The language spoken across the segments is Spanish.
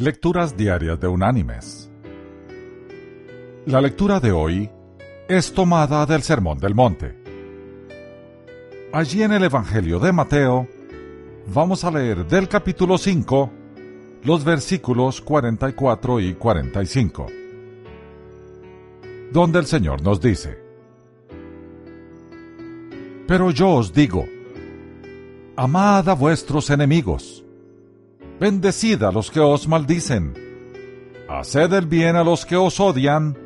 Lecturas Diarias de Unánimes. La lectura de hoy es tomada del Sermón del Monte. Allí en el Evangelio de Mateo vamos a leer del capítulo 5 los versículos 44 y 45, donde el Señor nos dice, Pero yo os digo, amad a vuestros enemigos, Bendecid a los que os maldicen. Haced el bien a los que os odian,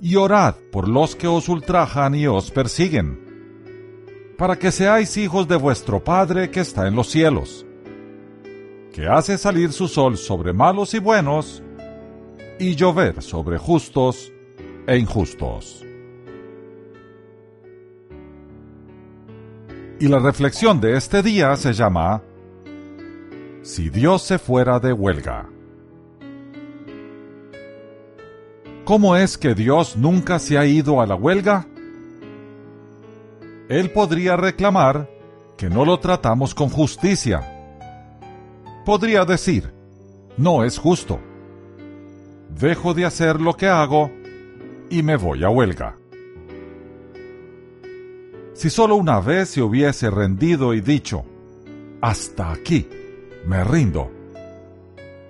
y orad por los que os ultrajan y os persiguen, para que seáis hijos de vuestro Padre que está en los cielos, que hace salir su sol sobre malos y buenos, y llover sobre justos e injustos. Y la reflexión de este día se llama si Dios se fuera de huelga. ¿Cómo es que Dios nunca se ha ido a la huelga? Él podría reclamar que no lo tratamos con justicia. Podría decir, no es justo. Dejo de hacer lo que hago y me voy a huelga. Si solo una vez se hubiese rendido y dicho, hasta aquí, me rindo.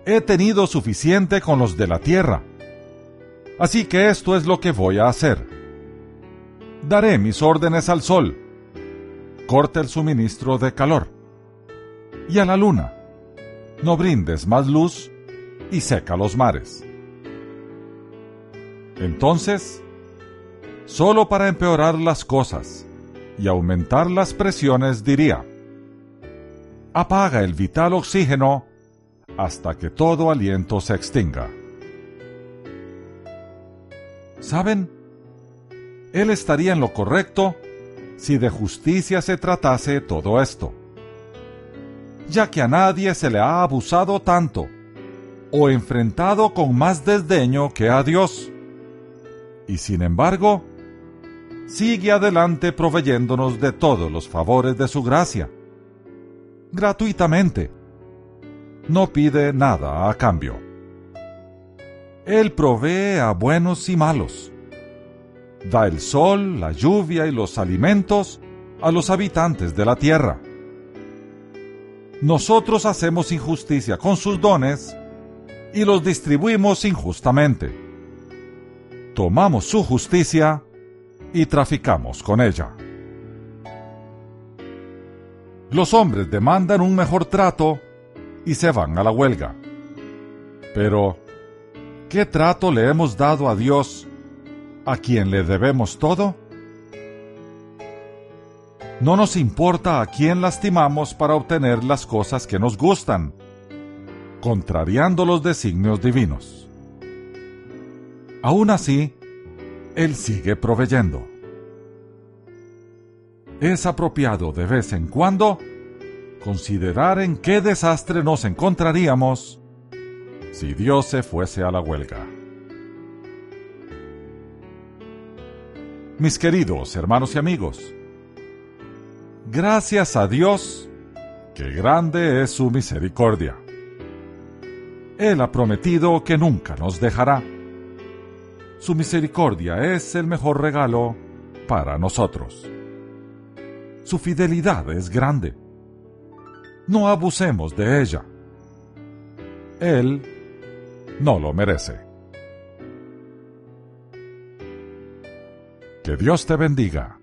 He tenido suficiente con los de la tierra. Así que esto es lo que voy a hacer. Daré mis órdenes al sol. Corta el suministro de calor. Y a la luna. No brindes más luz y seca los mares. Entonces, solo para empeorar las cosas y aumentar las presiones diría, apaga el vital oxígeno hasta que todo aliento se extinga. ¿Saben? Él estaría en lo correcto si de justicia se tratase todo esto, ya que a nadie se le ha abusado tanto o enfrentado con más desdeño que a Dios. Y sin embargo, sigue adelante proveyéndonos de todos los favores de su gracia gratuitamente. No pide nada a cambio. Él provee a buenos y malos. Da el sol, la lluvia y los alimentos a los habitantes de la tierra. Nosotros hacemos injusticia con sus dones y los distribuimos injustamente. Tomamos su justicia y traficamos con ella. Los hombres demandan un mejor trato y se van a la huelga. Pero, ¿qué trato le hemos dado a Dios, a quien le debemos todo? No nos importa a quién lastimamos para obtener las cosas que nos gustan, contrariando los designios divinos. Aún así, Él sigue proveyendo es apropiado de vez en cuando considerar en qué desastre nos encontraríamos si Dios se fuese a la huelga. Mis queridos hermanos y amigos, gracias a Dios, que grande es su misericordia. Él ha prometido que nunca nos dejará. Su misericordia es el mejor regalo para nosotros. Su fidelidad es grande. No abusemos de ella. Él no lo merece. Que Dios te bendiga.